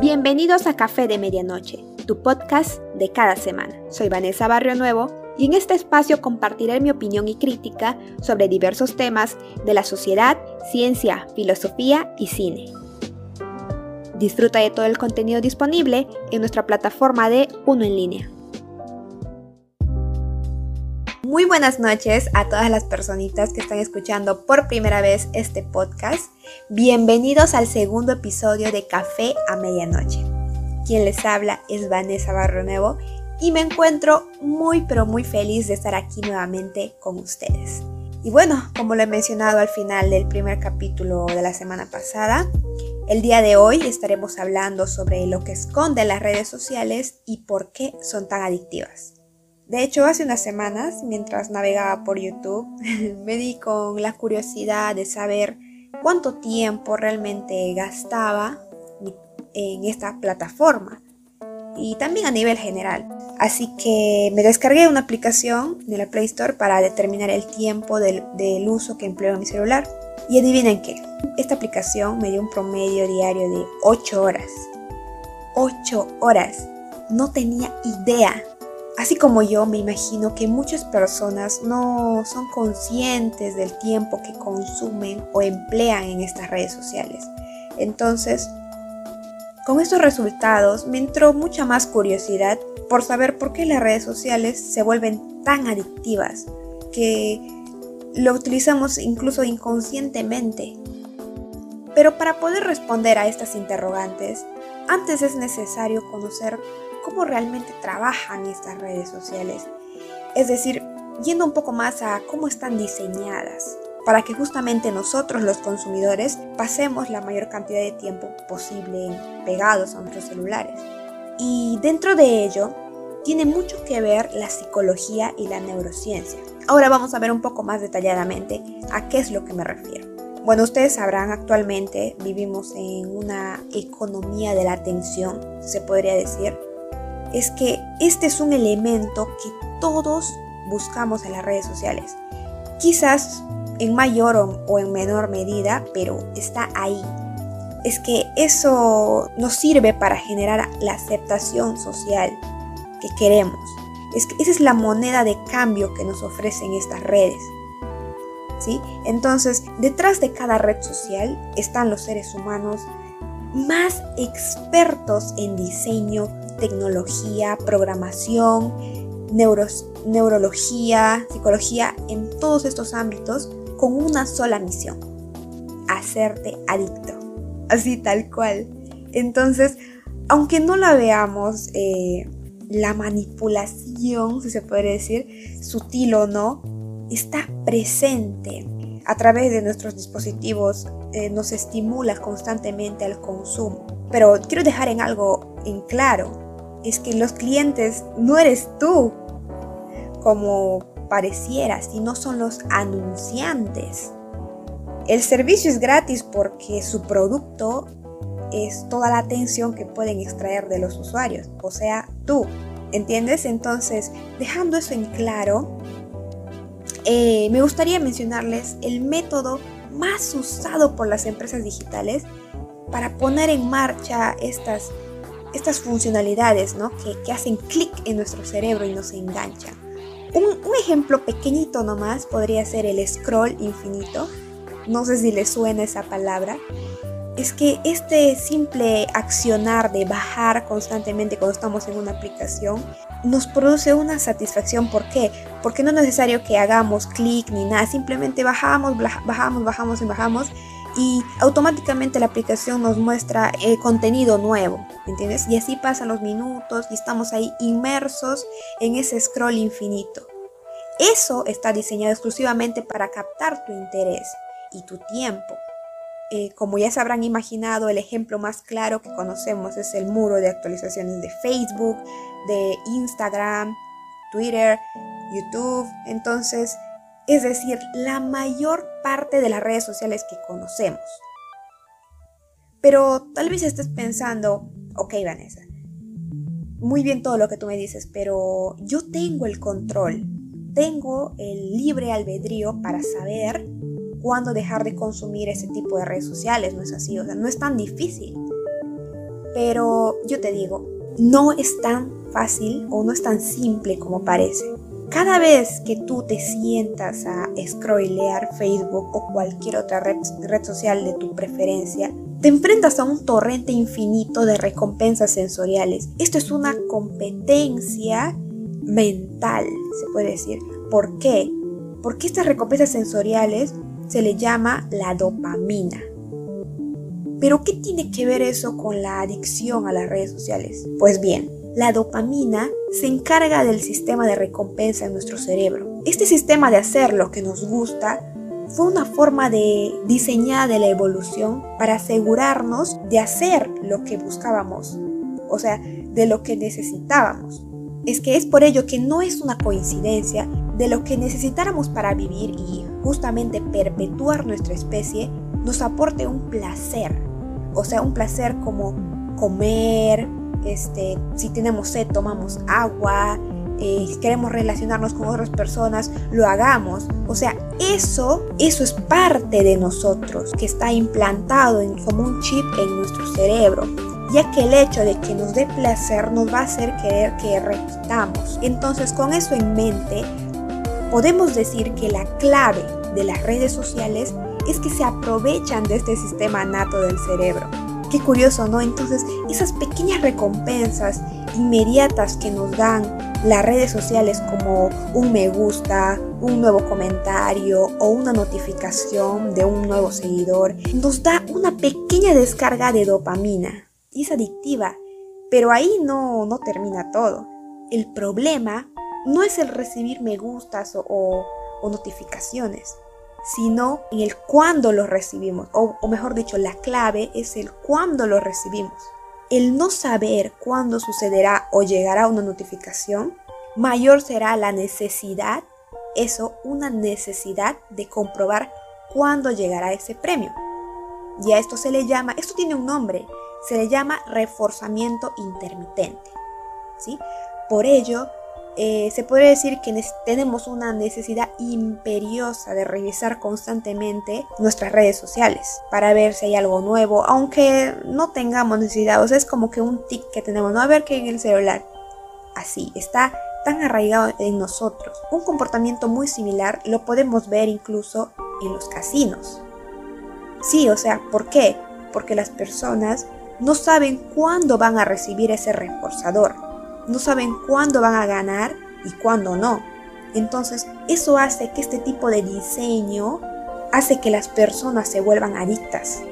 Bienvenidos a Café de Medianoche, tu podcast de cada semana. Soy Vanessa Barrio Nuevo y en este espacio compartiré mi opinión y crítica sobre diversos temas de la sociedad, ciencia, filosofía y cine. Disfruta de todo el contenido disponible en nuestra plataforma de Uno en línea. Muy buenas noches a todas las personitas que están escuchando por primera vez este podcast. Bienvenidos al segundo episodio de Café a Medianoche. Quien les habla es Vanessa Barro Nuevo y me encuentro muy pero muy feliz de estar aquí nuevamente con ustedes. Y bueno, como lo he mencionado al final del primer capítulo de la semana pasada, el día de hoy estaremos hablando sobre lo que esconden las redes sociales y por qué son tan adictivas. De hecho, hace unas semanas, mientras navegaba por YouTube, me di con la curiosidad de saber cuánto tiempo realmente gastaba en esta plataforma y también a nivel general. Así que me descargué una aplicación de la Play Store para determinar el tiempo del, uso que empleo mi celular. Y adivinen qué, esta aplicación me dio un promedio diario de 8 horas. 8 horas. No tenía idea Así como yo, me imagino que muchas personas no son conscientes del tiempo que consumen o emplean en estas redes sociales. Entonces, con estos resultados me entró mucha más curiosidad por saber por qué las redes sociales se vuelven tan adictivas, que lo utilizamos incluso inconscientemente. Pero para poder responder a estas interrogantes, antes es necesario conocer cómo realmente trabajan estas redes sociales. Es decir, yendo un poco más a cómo están diseñadas, para que justamente nosotros los consumidores pasemos la mayor cantidad de tiempo posible pegados a nuestros celulares. Y dentro de ello, tiene mucho que ver la psicología y la neurociencia. Ahora vamos a ver un poco más detalladamente a qué es lo que me refiero. Bueno, ustedes sabrán, actualmente vivimos en una economía de la atención, se podría decir, es que este es un elemento que todos buscamos en las redes sociales. Quizás en mayor o, en menor medida, pero está ahí. Es que eso nos sirve para generar la aceptación social que queremos. Es que esa es la moneda de cambio que nos ofrecen estas redes. ¿Sí? Entonces, detrás de cada red social están los seres humanos más expertos en diseño, tecnología, programación, neurología, psicología, en todos estos ámbitos con una sola misión, hacerte adicto, así tal cual. Entonces, aunque no la veamos, eh, la manipulación, si se puede decir, sutil o no, está presente a través de nuestros dispositivos, eh, nos estimula constantemente al consumo. Pero quiero dejar en algo en claro, es que los clientes no eres tú, como pareciera, sino son los anunciantes. El servicio es gratis porque su producto es toda la atención que pueden extraer de los usuarios, o sea, tú. ¿Entiendes? Entonces, dejando eso en claro, eh, me gustaría mencionarles el método más usado por las empresas digitales para poner en marcha estas estas funcionalidades ¿no? que, hacen clic en nuestro cerebro y nos enganchan. Un, un, ejemplo pequeñito nomás podría ser el scroll infinito. No sé si le suena esa palabra. Es que este simple accionar de bajar constantemente cuando estamos en una aplicación nos produce una satisfacción. ¿Por qué? Porque no es necesario que hagamos clic ni nada. Simplemente bajamos, bajamos, bajamos y bajamos y automáticamente la aplicación nos muestra el contenido nuevo, ¿entiendes? Y así pasan los minutos y estamos ahí inmersos en ese scroll infinito. Eso está diseñado exclusivamente para captar tu interés y tu tiempo. Eh, como ya se habrán imaginado, el ejemplo más claro que conocemos es el muro de actualizaciones de Facebook, de Instagram, Twitter, YouTube. Entonces, es decir, la mayor parte de las redes sociales que conocemos. Pero tal vez estés pensando, ok Vanessa, muy bien todo lo que tú me dices, pero yo tengo el control, tengo el libre albedrío para saber cuándo dejar de consumir ese tipo de redes sociales, ¿no es así? O sea, no es tan difícil. Pero yo te digo, no es tan fácil o no es tan simple como parece. Cada vez que tú te sientas a scrollear Facebook o cualquier otra red, red, social de tu preferencia, te enfrentas a un torrente infinito de recompensas sensoriales. Esto es una competencia mental, se puede decir. ¿Por qué? Porque estas recompensas sensoriales se le llama la dopamina. Pero ¿qué tiene que ver eso con la adicción a las redes sociales? Pues bien, la dopamina se encarga del sistema de recompensa en nuestro cerebro. Este sistema de hacer lo que nos gusta fue una forma de diseñada de la evolución para asegurarnos de hacer lo que buscábamos, o sea, de lo que necesitábamos. Es que es por ello que no es una coincidencia de lo que necesitáramos para vivir y justamente perpetuar nuestra especie nos aporte un placer, o sea, un placer como comer, este, si tenemos sed, tomamos agua, eh, queremos relacionarnos con otras personas, lo hagamos. O sea, eso, eso es parte de nosotros, que está implantado como un chip en nuestro cerebro ya que el hecho de que nos dé placer nos va a hacer querer que repitamos. Entonces, con eso en mente, podemos decir que la clave de las redes sociales es que se aprovechan de este sistema nato del cerebro. Qué curioso, ¿no? Entonces, esas pequeñas recompensas inmediatas que nos dan las redes sociales como un me gusta, un nuevo comentario o una notificación de un nuevo seguidor, nos da una pequeña descarga de dopamina. Y es adictiva, pero ahí no, no termina todo. El problema no es el recibir me gustas o, o notificaciones sino en el cuándo lo recibimos, o, mejor dicho, la clave es el cuándo lo recibimos. El no saber cuándo sucederá o llegará una notificación, mayor será la necesidad, eso, una necesidad de comprobar cuándo llegará ese premio. Y a esto se le llama, esto tiene un nombre, se le llama reforzamiento intermitente. ¿sí? Por ello, eh, se puede decir que tenemos una necesidad imperiosa de revisar constantemente nuestras redes sociales para ver si hay algo nuevo, aunque no tengamos necesidad, o sea, es como que un tic que tenemos, no a ver qué en el celular. Así, está tan arraigado en nosotros. Un comportamiento muy similar lo podemos ver incluso en los casinos. Sí, o sea, ¿por qué? Porque las personas no saben cuándo van a recibir ese reforzador no saben cuándo van a ganar y cuándo no. Entonces, eso hace que este tipo de diseño hace que las personas se vuelvan adictas.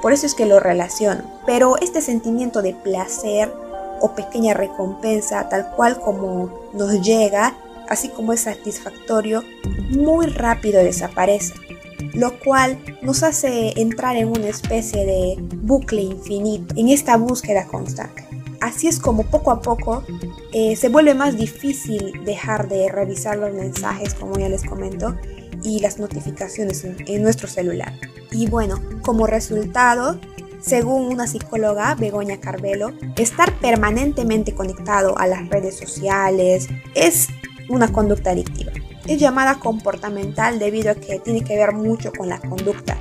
Por eso es que lo relaciono. Pero este sentimiento de placer o pequeña recompensa, tal cual como nos llega, así como es satisfactorio, muy rápido desaparece. Lo cual nos hace entrar en una especie de bucle infinito, en esta búsqueda constante. Así es como poco a poco eh, se vuelve más difícil dejar de revisar los mensajes, como ya les comento, y las notificaciones en, nuestro celular. Y bueno, como resultado, según una psicóloga, Begoña Carvelo, estar permanentemente conectado a las redes sociales es una conducta adictiva. Es llamada comportamental debido a que tiene que ver mucho con la conducta.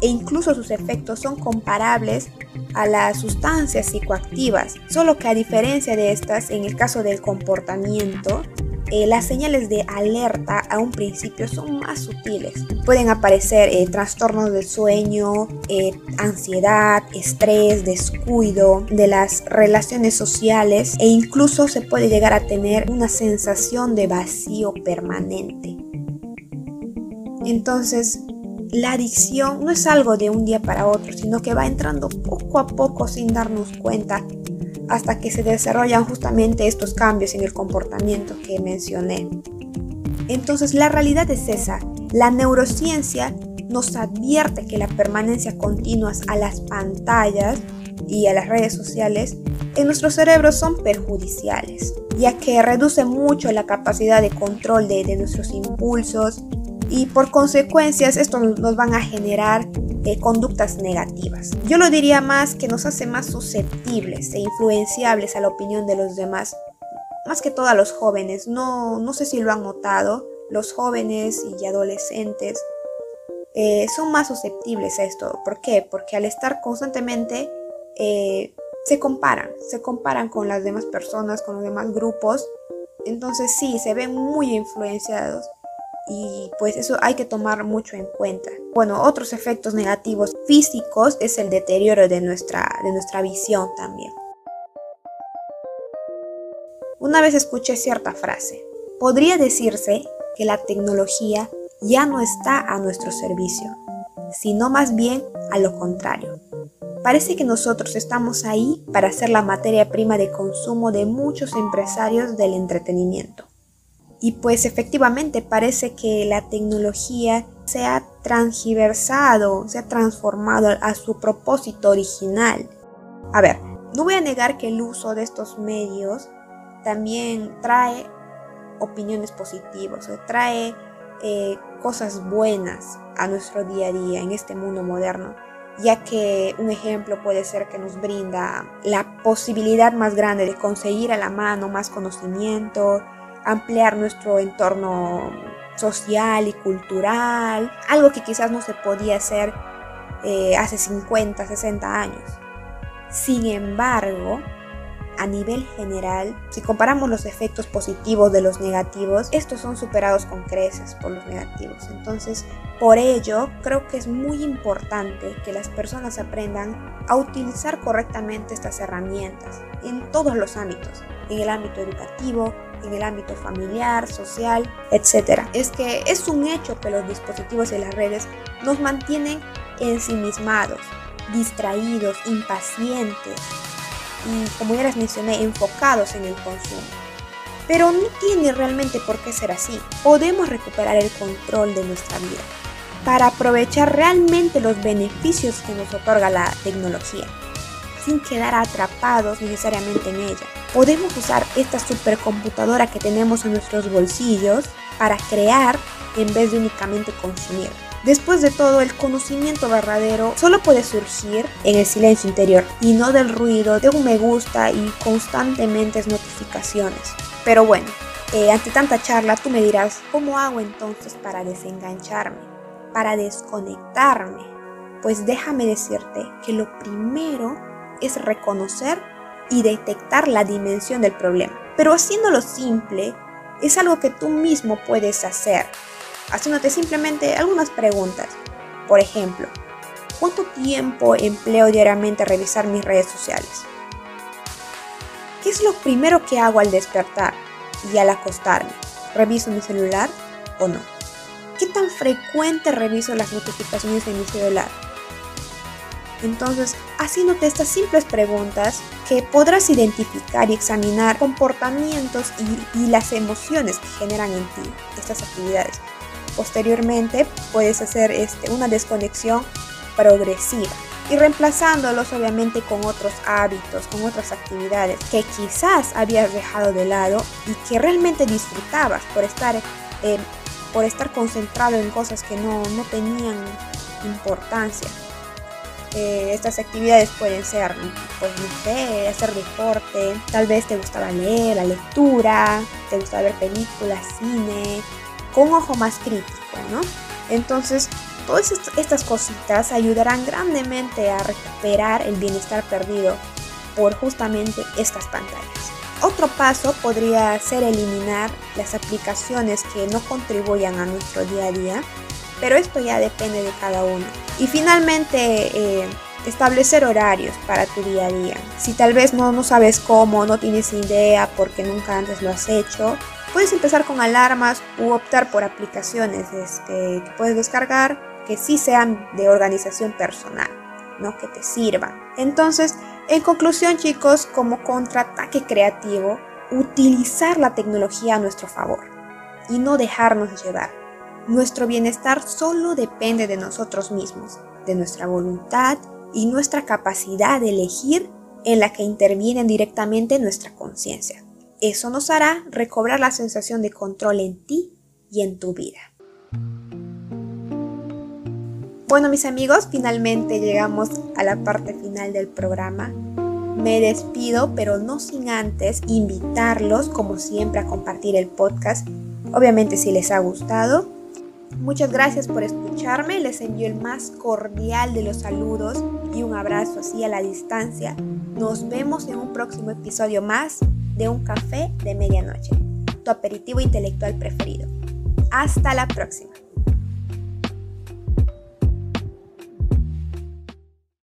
E incluso sus efectos son comparables a las sustancias psicoactivas, solo que a diferencia de estas, en el caso del comportamiento, eh, las señales de alerta a un principio son más sutiles. Pueden aparecer eh, trastornos del sueño, eh, ansiedad, estrés, descuido de las relaciones sociales e incluso se puede llegar a tener una sensación de vacío permanente. Entonces, la adicción no es algo de un día para otro, sino que va entrando poco a poco sin darnos cuenta hasta que se desarrollan justamente estos cambios en el comportamiento que mencioné. Entonces la realidad es esa. La neurociencia nos advierte que la permanencia continua a las pantallas y a las redes sociales en nuestro cerebro son perjudiciales, ya que reduce mucho la capacidad de control de, de nuestros impulsos, y por consecuencias esto nos van a generar eh, conductas negativas. Yo lo diría más que nos hace más susceptibles e influenciables a la opinión de los demás, más que todo a los jóvenes. No, no sé si lo han notado, los jóvenes y adolescentes eh, son más susceptibles a esto. ¿Por qué? Porque al estar constantemente eh, se comparan, se comparan con las demás personas, con los demás grupos. Entonces sí, se ven muy influenciados y pues eso hay que tomar mucho en cuenta. Bueno, otros efectos negativos físicos es el deterioro de nuestra, de nuestra visión también. Una vez escuché cierta frase, podría decirse que la tecnología ya no está a nuestro servicio, sino más bien a lo contrario. Parece que nosotros estamos ahí para ser la materia prima de consumo de muchos empresarios del entretenimiento. Y pues efectivamente parece que la tecnología se ha transgiversado, se ha transformado a su propósito original. A ver, no voy a negar que el uso de estos medios también trae opiniones positivas, o trae eh, cosas buenas a nuestro día a día en este mundo moderno, ya que un ejemplo puede ser que nos brinda la posibilidad más grande de conseguir a la mano más conocimiento, ampliar nuestro entorno social y cultural, algo que quizás no se podía hacer eh, hace 50, 60 años. Sin embargo, a nivel general, si comparamos los efectos positivos de los negativos, estos son superados con creces por los negativos. Entonces, por ello, creo que es muy importante que las personas aprendan a utilizar correctamente estas herramientas en todos los ámbitos, en el ámbito educativo, en el ámbito familiar, social, etc. Es que es un hecho que los dispositivos y las redes nos mantienen ensimismados, distraídos, impacientes, y, como ya les mencioné, enfocados en el consumo. Pero no tiene realmente por qué ser así. Podemos recuperar el control de nuestra vida para aprovechar realmente los beneficios que nos otorga la tecnología, sin quedar atrapados necesariamente en ella. Podemos usar esta supercomputadora que tenemos en nuestros bolsillos para crear en vez de únicamente consumir. Después de todo, el conocimiento verdadero solo puede surgir en el silencio interior y no del ruido de un me gusta y constantemente notificaciones. Pero bueno, eh, ante tanta charla tú me dirás, ¿cómo hago entonces para desengancharme? Para desconectarme. Pues déjame decirte que lo primero es reconocer y detectar la dimensión del problema. Pero haciéndolo simple, es algo que tú mismo puedes hacer haciéndote simplemente algunas preguntas. Por ejemplo, ¿cuánto tiempo empleo diariamente a revisar mis redes sociales? ¿Qué es lo primero que hago al despertar y al acostarme? ¿Reviso mi celular o no? ¿Qué tan frecuente reviso las notificaciones de mi celular? Entonces, haciéndote estas simples preguntas que podrás identificar y examinar comportamientos y, las emociones que generan en ti estas actividades. Posteriormente puedes hacer este, una desconexión progresiva y reemplazándolos obviamente con otros hábitos, con otras actividades que quizás habías dejado de lado y que realmente disfrutabas por estar, eh, por estar concentrado en cosas que no, tenían importancia. Eh, estas actividades pueden ser, pues no sé, hacer deporte, tal vez te gustaba leer, la lectura, te gustaba ver películas, cine, con ojo más crítico, ¿no? Entonces, todas estas cositas ayudarán grandemente a recuperar el bienestar perdido por justamente estas pantallas. Otro paso podría ser eliminar las aplicaciones que no contribuyan a nuestro día a día, pero esto ya depende de cada uno. Y finalmente, eh, establecer horarios para tu día a día. Si tal vez no, no sabes cómo, no tienes idea porque nunca antes lo has hecho, Puedes empezar con alarmas u optar por aplicaciones este, que puedes descargar que sí sean de organización personal, ¿no? que te sirvan. Entonces, en conclusión chicos, como contraataque creativo, utilizar la tecnología a nuestro favor y no dejarnos llevar. Nuestro bienestar solo depende de nosotros mismos, de nuestra voluntad y nuestra capacidad de elegir en la que interviene directamente nuestra conciencia. Eso nos hará recobrar la sensación de control en ti y en tu vida. Bueno mis amigos, finalmente llegamos a la parte final del programa. Me despido, pero no sin antes invitarlos, como siempre, a compartir el podcast. Obviamente si les ha gustado. Muchas gracias por escucharme, les envío el más cordial de los saludos y un abrazo así a la distancia. Nos vemos en un próximo episodio más de Un Café de Medianoche, tu aperitivo intelectual preferido. Hasta la próxima.